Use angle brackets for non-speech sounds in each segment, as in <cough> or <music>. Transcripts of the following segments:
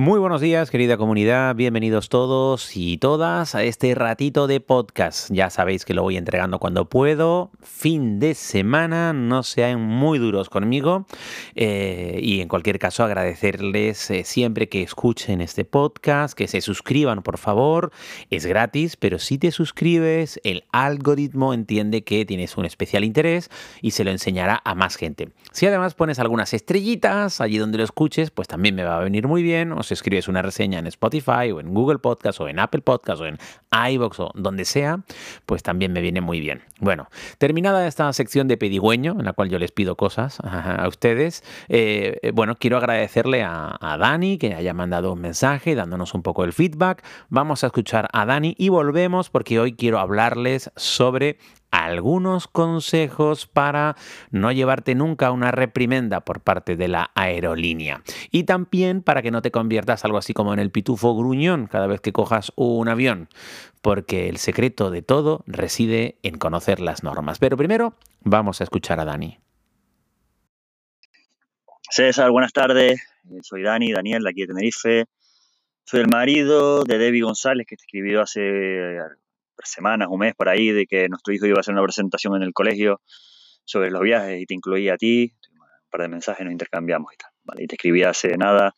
Muy buenos días, querida comunidad. Bienvenidos todos y todas a este ratito de podcast. Ya sabéis que lo voy entregando cuando puedo. Fin de semana, no sean muy duros conmigo. Eh, y en cualquier caso, agradecerles eh, siempre que escuchen este podcast, que se suscriban, por favor. Es gratis, pero si te suscribes, el algoritmo entiende que tienes un especial interés y se lo enseñará a más gente. Si además pones algunas estrellitas allí donde lo escuches, pues también me va a venir muy bien o escribes una reseña en Spotify o en Google Podcast o en Apple Podcast o en iVoox o donde sea, pues también me viene muy bien. Bueno, terminada esta sección de pedigüeño, en la cual yo les pido cosas <laughs> a ustedes, eh, eh, bueno, quiero agradecerle a, a Dani que haya mandado un mensaje dándonos un poco el feedback. Vamos a escuchar a Dani y volvemos porque hoy quiero hablarles sobre algunos consejos para no llevarte nunca una reprimenda por parte de la aerolínea. Y también para que no te conviertas algo así como en el pitufo gruñón cada vez que cojas un avión, porque el secreto de todo reside en conocer las normas. Pero primero vamos a escuchar a Dani. César, buenas tardes. Soy Dani, Daniel, de aquí de Tenerife. Soy el marido de Debbie González, que te escribió hace semanas, un mes por ahí, de que nuestro hijo iba a hacer una presentación en el colegio sobre los viajes y te incluía a ti, un par de mensajes nos intercambiamos y tal, ¿vale? Y te escribí hace nada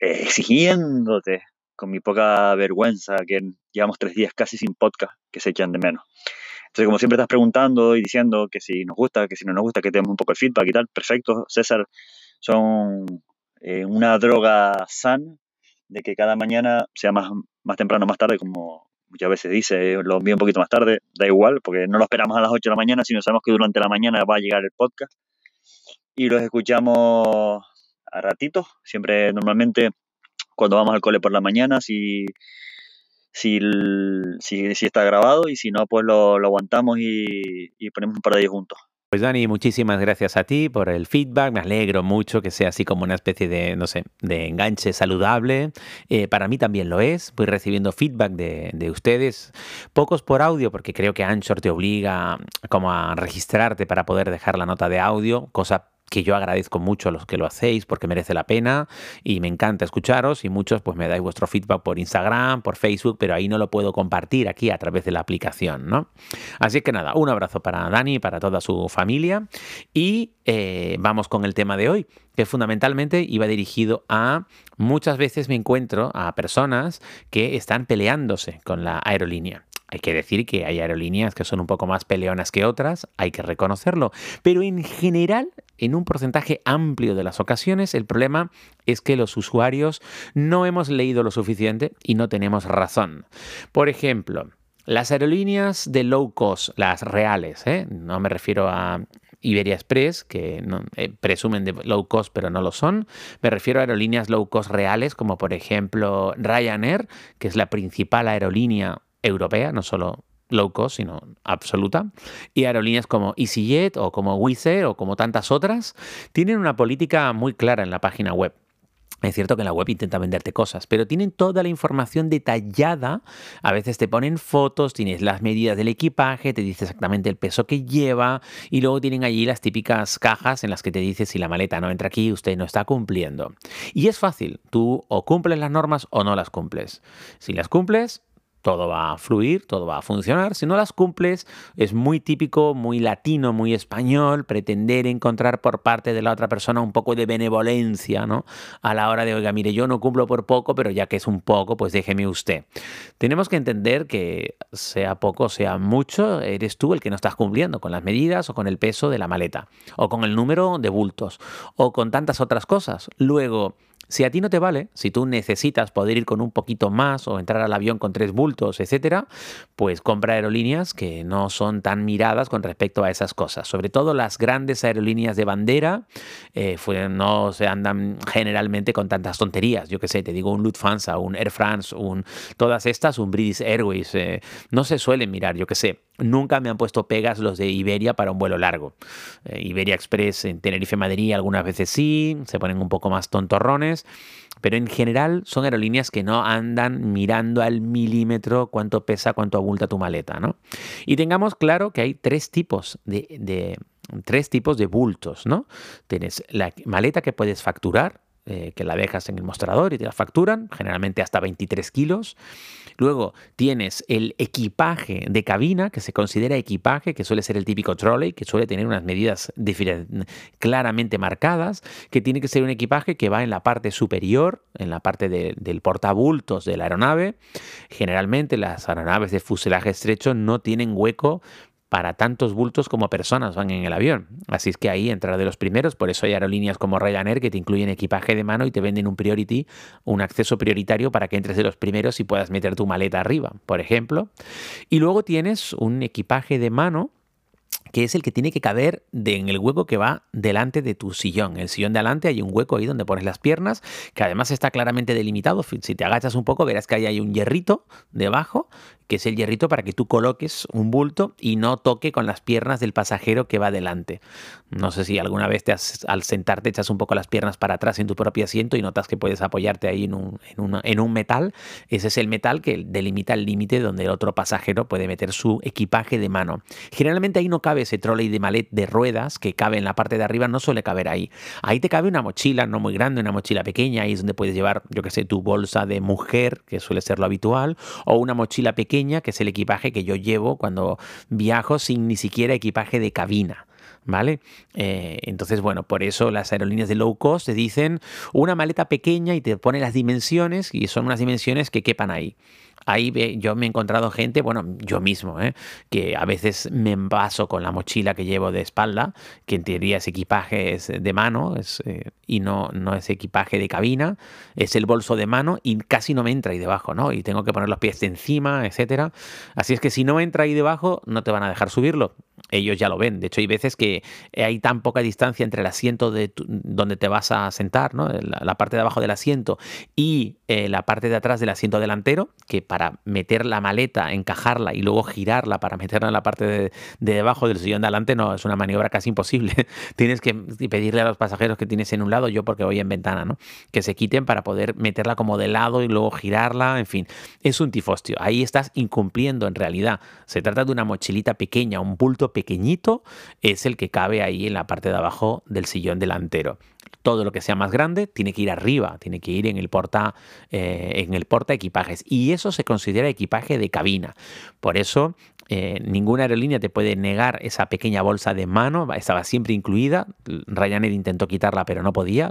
eh, exigiéndote con mi poca vergüenza que llevamos tres días casi sin podcast que se echan de menos. Entonces, como siempre estás preguntando y diciendo que si nos gusta, que si no nos gusta, que tenemos un poco el feedback y tal, perfecto, César, son eh, una droga sana de que cada mañana sea más, más temprano, más tarde, como, muchas veces dice, lo envío un poquito más tarde, da igual, porque no lo esperamos a las 8 de la mañana, sino sabemos que durante la mañana va a llegar el podcast. Y los escuchamos a ratitos, siempre normalmente cuando vamos al cole por la mañana, si, si, si, está grabado y si no, pues lo, aguantamos y, y ponemos un par de días juntos. Pues Dani, muchísimas gracias a ti por el feedback. Me alegro mucho que sea así como una especie de, no sé, de enganche saludable. Eh, para mí también lo es. Voy recibiendo feedback de, de, ustedes. Pocos por audio, porque creo que Anchor te obliga como a registrarte para poder dejar la nota de audio, cosa que yo agradezco mucho a los que lo hacéis porque merece la pena y me encanta escucharos y muchos pues me dais vuestro feedback por Instagram, por Facebook, pero ahí no lo puedo compartir aquí a través de la aplicación, ¿no? Así que nada, un abrazo para Dani para toda su familia y eh, vamos con el tema de hoy, que fundamentalmente iba dirigido a muchas veces me encuentro a personas que están peleándose con la aerolínea. Hay que decir que hay aerolíneas que son un poco más peleonas que otras, hay que reconocerlo, pero en general, en un porcentaje amplio de las ocasiones, el problema es que los usuarios no hemos leído lo suficiente y no tenemos razón. Por ejemplo, las aerolíneas de low cost, las reales, ¿eh? no me refiero a Iberia Express, que eh, presumen de low cost pero no lo son. Me refiero a aerolíneas low cost reales, como por ejemplo Ryanair, que es la principal aerolínea europea, no solo low cost, sino absoluta, y aerolíneas como EasyJet o como Wizz o como tantas otras, tienen una política muy clara en la página web. Es cierto que en la web intenta venderte cosas, pero tienen toda la información detallada. A veces te ponen fotos, tienes las medidas del equipaje, te dice exactamente el peso que lleva y luego tienen allí las típicas cajas en las que te dice si la maleta no entra aquí, usted no está cumpliendo. Y es fácil, tú o cumples las normas o no las cumples. Si las cumples, todo va a fluir, todo va a funcionar. Si no las cumples, es muy típico, muy latino, muy español, pretender encontrar por parte de la otra persona un poco de benevolencia, ¿no? A la hora de, oiga, mire, yo no cumplo por poco, pero ya que es un poco, pues déjeme usted. Tenemos que entender que sea poco, sea mucho, eres tú el que no estás cumpliendo con las medidas o con el peso de la maleta, o con el número de bultos, o con tantas otras cosas. Luego, si a ti no te vale, si tú necesitas poder ir con un poquito más o entrar al avión con tres bultos, etcétera, pues compra aerolíneas que no son tan miradas con respecto a esas cosas. Sobre todo las grandes aerolíneas de bandera eh, no se andan generalmente con tantas tonterías. Yo qué sé, te digo un Lufthansa, un Air France, un, todas estas, un British Airways, eh, no se suelen mirar, yo qué sé, nunca me han puesto pegas los de Iberia para un vuelo largo. Eh, Iberia Express en Tenerife-Madrid algunas veces sí, se ponen un poco más tontorrones, pero en general son aerolíneas que no andan mirando al milímetro cuánto pesa, cuánto abulta tu maleta, ¿no? Y tengamos claro que hay tres tipos de, tres tipos de bultos, ¿no? Tienes la maleta que puedes facturar, eh, que la dejas en el mostrador y te la facturan, generalmente hasta 23 kilos. Luego tienes el equipaje de cabina, que se considera equipaje, que suele ser el típico trolley, que suele tener unas medidas claramente marcadas, que tiene que ser un equipaje que va en la parte superior, en la parte del portabultos de la aeronave. Generalmente las aeronaves de fuselaje estrecho no tienen hueco para tantos bultos como personas van en el avión. Así es que ahí entrar de los primeros, por eso hay aerolíneas como Ryanair que te incluyen equipaje de mano y te venden un priority, un acceso prioritario para que entres de los primeros y puedas meter tu maleta arriba, por ejemplo. Y luego tienes un equipaje de mano que es el que tiene que caber en el hueco que va delante de tu sillón. El sillón de adelante hay un hueco ahí donde pones las piernas, que además está claramente delimitado. Si te agachas un poco, verás que ahí hay un hierrito debajo que es el hierrito para que tú coloques un bulto y no toque con las piernas del pasajero que va delante. No sé si alguna vez te al sentarte echas un poco las piernas para atrás en tu propio asiento y notas que puedes apoyarte ahí en un, en un metal. Ese es el metal que delimita el límite donde el otro pasajero puede meter su equipaje de mano. Generalmente ahí no cabe ese trolley de malet de ruedas que cabe en la parte de arriba, no suele caber ahí. Ahí te cabe una mochila, no muy grande, una mochila pequeña, ahí es donde puedes llevar, yo que sé, tu bolsa de mujer, que suele ser lo habitual, o una mochila pequeña que es el equipaje que yo llevo cuando viajo sin ni siquiera equipaje de cabina. ¿Vale? Eh, entonces, bueno, por eso las aerolíneas de low cost te dicen una maleta pequeña y te pone las dimensiones y son unas dimensiones que quepan ahí ahí yo me he encontrado gente, bueno, yo mismo, ¿eh? que a veces me envaso con la mochila que llevo de espalda, que en teoría es equipaje es de mano es, eh, y no, no es equipaje de cabina, es el bolso de mano y casi no me entra ahí debajo, ¿no? Y tengo que poner los pies de encima, etcétera. Así es que si no entra ahí debajo, no te van a dejar subirlo. Ellos ya lo ven. De hecho, hay veces que hay tan poca distancia entre el asiento de donde te vas a sentar, ¿no? la, parte de abajo del asiento, y eh, la parte de atrás del asiento delantero, que para meter la maleta, encajarla y luego girarla para meterla en la parte de, debajo del sillón de adelante no es una maniobra casi imposible. <laughs> tienes que pedirle a los pasajeros que tienes en un lado, yo porque voy en ventana, ¿no? Que se quiten para poder meterla como de lado y luego girarla, en fin, es un tifostio. Ahí estás incumpliendo en realidad. Se trata de una mochilita pequeña, un bulto pequeñito es el que cabe ahí en la parte de abajo del sillón delantero todo lo que sea más grande tiene que ir arriba, tiene que ir en el porta, eh, en el porta equipajes. Y eso se considera equipaje de cabina. Por eso eh, ninguna aerolínea te puede negar esa pequeña bolsa de mano, estaba siempre incluida. Ryanair intentó quitarla, pero no podía.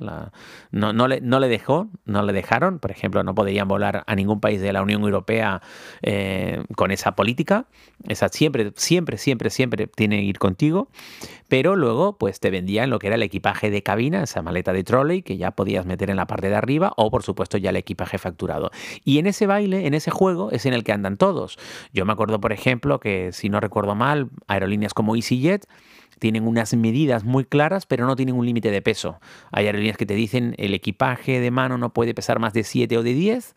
no, no, le, no, le, dejó, no le dejaron. Por ejemplo, no podían volar a ningún país de la Unión Europea eh, con esa política. Esa siempre, siempre, siempre, siempre tiene que ir contigo. Pero luego, pues te vendían lo que era el equipaje de cabina, esa maleta de trolley que ya podías meter en la parte de arriba, o por supuesto ya el equipaje facturado. Y en ese baile, en ese juego, es en el que andan todos. Yo me acuerdo, por ejemplo, que si no recuerdo mal, aerolíneas como EasyJet tienen unas medidas muy claras, pero no tienen un límite de peso. Hay aerolíneas que te dicen el equipaje de mano no puede pesar más de 7 o de 10.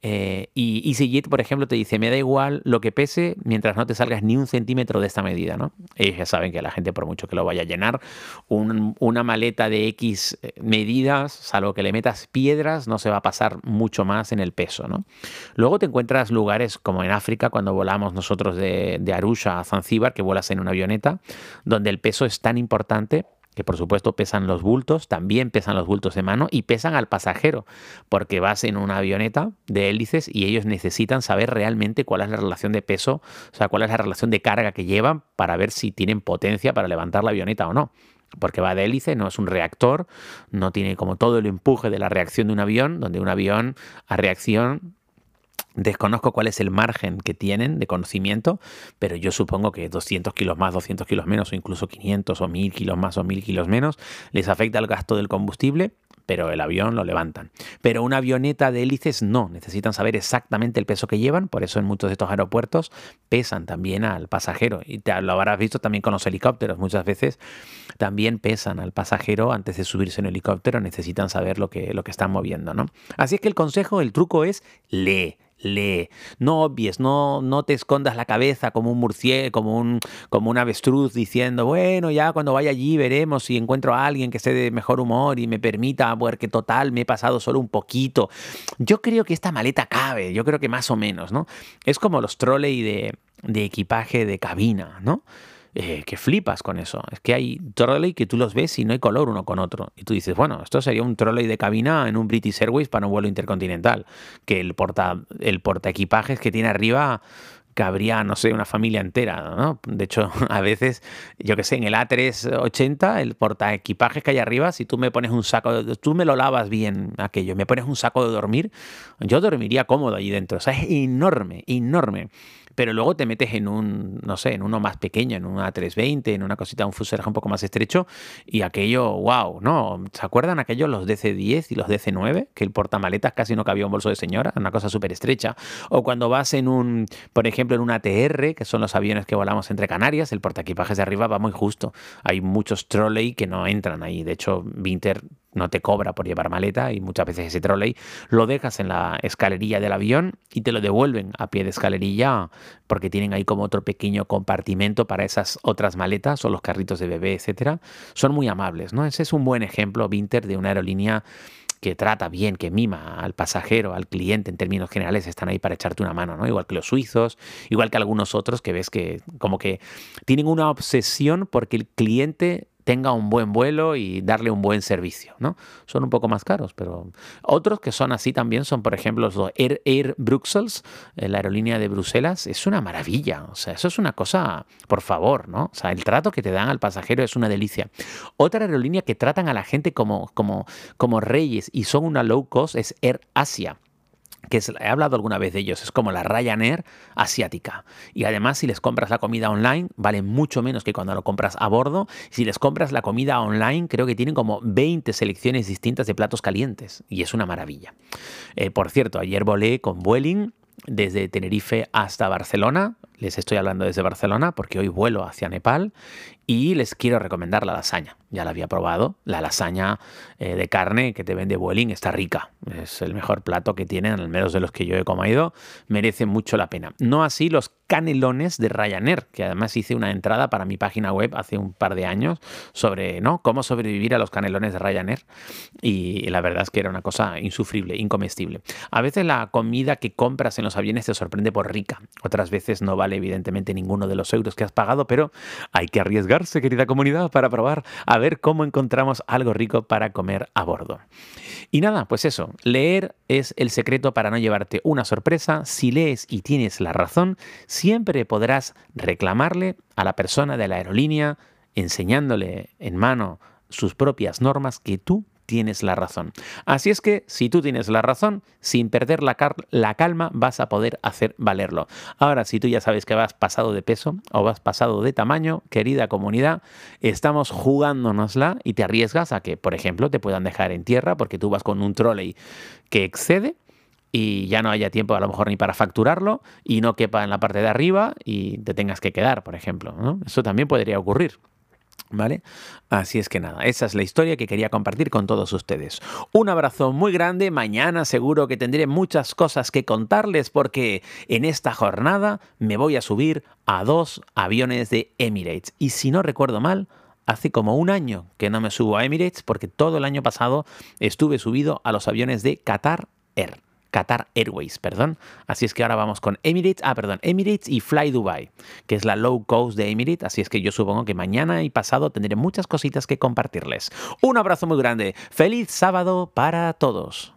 Eh, y EasyJet, por ejemplo, te dice, me da igual lo que pese mientras no te salgas ni un centímetro de esta medida. ¿no? Ellos ya saben que la gente, por mucho que lo vaya a llenar, una maleta de X eh, medidas, salvo que le metas piedras, no se va a pasar mucho más en el peso. ¿no? Luego te encuentras lugares como en África, cuando volamos nosotros de, Arusha a Zanzíbar, que vuelas en una avioneta, donde el peso es tan importante que por supuesto pesan los bultos, también pesan los bultos de mano y pesan al pasajero, porque vas en una avioneta de hélices y ellos necesitan saber realmente cuál es la relación de peso, o sea, cuál es la relación de carga que llevan para ver si tienen potencia para levantar la avioneta o no. Porque va de hélice, no es un reactor, no tiene como todo el empuje de la reacción de un avión, donde un avión a reacción Desconozco cuál es el margen que tienen de conocimiento, pero yo supongo que 200 kilos más, 200 kilos menos, o incluso 500 o 1000 kilos más o 1000 kilos menos, les afecta el gasto del combustible, pero el avión lo levantan. Pero una avioneta de hélices no, necesitan saber exactamente el peso que llevan, por eso en muchos de estos aeropuertos pesan también al pasajero. Y te lo habrás visto también con los helicópteros, muchas veces también pesan al pasajero antes de subirse en un helicóptero, necesitan saber lo que, lo que están moviendo. ¿no? Así es que el consejo, el truco es lee lee. No obvies, no, no te escondas la cabeza como un murciélago, como un, como avestruz diciendo, bueno, ya cuando vaya allí veremos si encuentro a alguien que esté de mejor humor y me permita, porque total, me he pasado solo un poquito. Yo creo que esta maleta cabe, yo creo que más o menos, ¿no? Es como los trolley de, de equipaje de cabina, ¿no? Eh, que flipas con eso. Es que hay trolley que tú los ves y no hay color uno con otro. Y tú dices, bueno, esto sería un trolley de cabina en un British Airways para un vuelo intercontinental. Que el porta, el porta equipajes que tiene arriba cabría, no sé, una familia entera, ¿no? De hecho, <laughs> a veces, yo que sé, en el A380, el porta equipajes que hay arriba, si tú me pones un saco, tú me lo lavas bien aquello, me pones un saco de dormir, yo dormiría cómodo allí dentro. O sea, es enorme, enorme pero luego te metes en un, no sé, en uno más pequeño, en una 320, en una cosita, un fuselaje un poco más estrecho, y aquello, wow, ¿no? ¿Se acuerdan aquellos los DC-10 y los DC-9? Que el portamaletas casi no cabía un bolso de señora, una cosa súper estrecha. O cuando vas en un, por ejemplo, en un ATR, que son los aviones que volamos entre Canarias, el portaequipajes de arriba va muy justo. Hay muchos trolley que no entran ahí. De hecho, Winter no te cobra por llevar maleta y muchas veces ese trolley lo dejas en la escalerilla del avión y te lo devuelven a pie de escalerilla porque tienen ahí como otro pequeño compartimento para esas otras maletas o los carritos de bebé, etcétera. Son muy amables, ¿no? Ese es un buen ejemplo, Vinter, de una aerolínea que trata bien, que mima al pasajero, al cliente en términos generales, están ahí para echarte una mano, ¿no? Igual que los suizos, igual que algunos otros que ves que como que tienen una obsesión porque el cliente tenga un buen vuelo y darle un buen servicio, ¿no? Son un poco más caros, pero otros que son así también son, por ejemplo, los Air, Air Bruxelles, eh, la aerolínea de Bruselas, es una maravilla, o sea, eso es una cosa, por favor, ¿no? O sea, el trato que te dan al pasajero es una delicia. Otra aerolínea que tratan a la gente como, como, como reyes y son una low cost es Air Asia que he hablado alguna vez de ellos, es como la Ryanair asiática. Y además, si les compras la comida online, vale mucho menos que cuando lo compras a bordo. Si les compras la comida online, creo que tienen como 20 selecciones distintas de platos calientes. Y es una maravilla. Eh, por cierto, ayer volé con Vueling desde Tenerife hasta Barcelona. Les estoy hablando desde Barcelona porque hoy vuelo hacia Nepal y les quiero recomendar la lasaña. Ya la había probado. La lasaña eh, de carne que te vende Vueling está rica. Es el mejor plato que tienen, al menos de los que yo he comido. Merece mucho la pena. No así los canelones de Ryanair, que además hice una entrada para mi página web hace un par de años sobre ¿no? cómo sobrevivir a los canelones de Ryanair. Y la verdad es que era una cosa insufrible, incomestible. A veces la comida que compras en los aviones te sorprende por rica. Otras veces no evidentemente ninguno de los euros que has pagado, pero hay que arriesgarse, querida comunidad, para probar a ver cómo encontramos algo rico para comer a bordo. Y nada, pues eso, leer es el secreto para no llevarte una sorpresa. Si lees y tienes la razón, siempre podrás reclamarle a la persona de la aerolínea, enseñándole en mano sus propias normas que tú tienes la razón. Así es que si tú tienes la razón, sin perder la, calma vas a poder hacer valerlo. Ahora, si tú ya sabes que vas pasado de peso o vas pasado de tamaño, querida comunidad, estamos jugándonosla y te arriesgas a que, por ejemplo, te puedan dejar en tierra porque tú vas con un trolley que excede y ya no haya tiempo a lo mejor ni para facturarlo y no quepa en la parte de arriba y te tengas que quedar, por ejemplo. Eso también podría ocurrir. ¿Vale? Así es que nada, esa es la historia que quería compartir con todos ustedes. Un abrazo muy grande, mañana seguro que tendré muchas cosas que contarles porque en esta jornada me voy a subir a dos aviones de Emirates. Y si no recuerdo mal, hace como un año que no me subo a Emirates porque todo el año pasado estuve subido a los aviones de Qatar Air. Qatar Airways, perdón. Así es que ahora vamos con Emirates, ah, perdón, Emirates y Fly Dubai, que es la low cost de Emirates. Así es que yo supongo que mañana y pasado tendré muchas cositas que compartirles. Un abrazo muy grande. Feliz sábado para todos.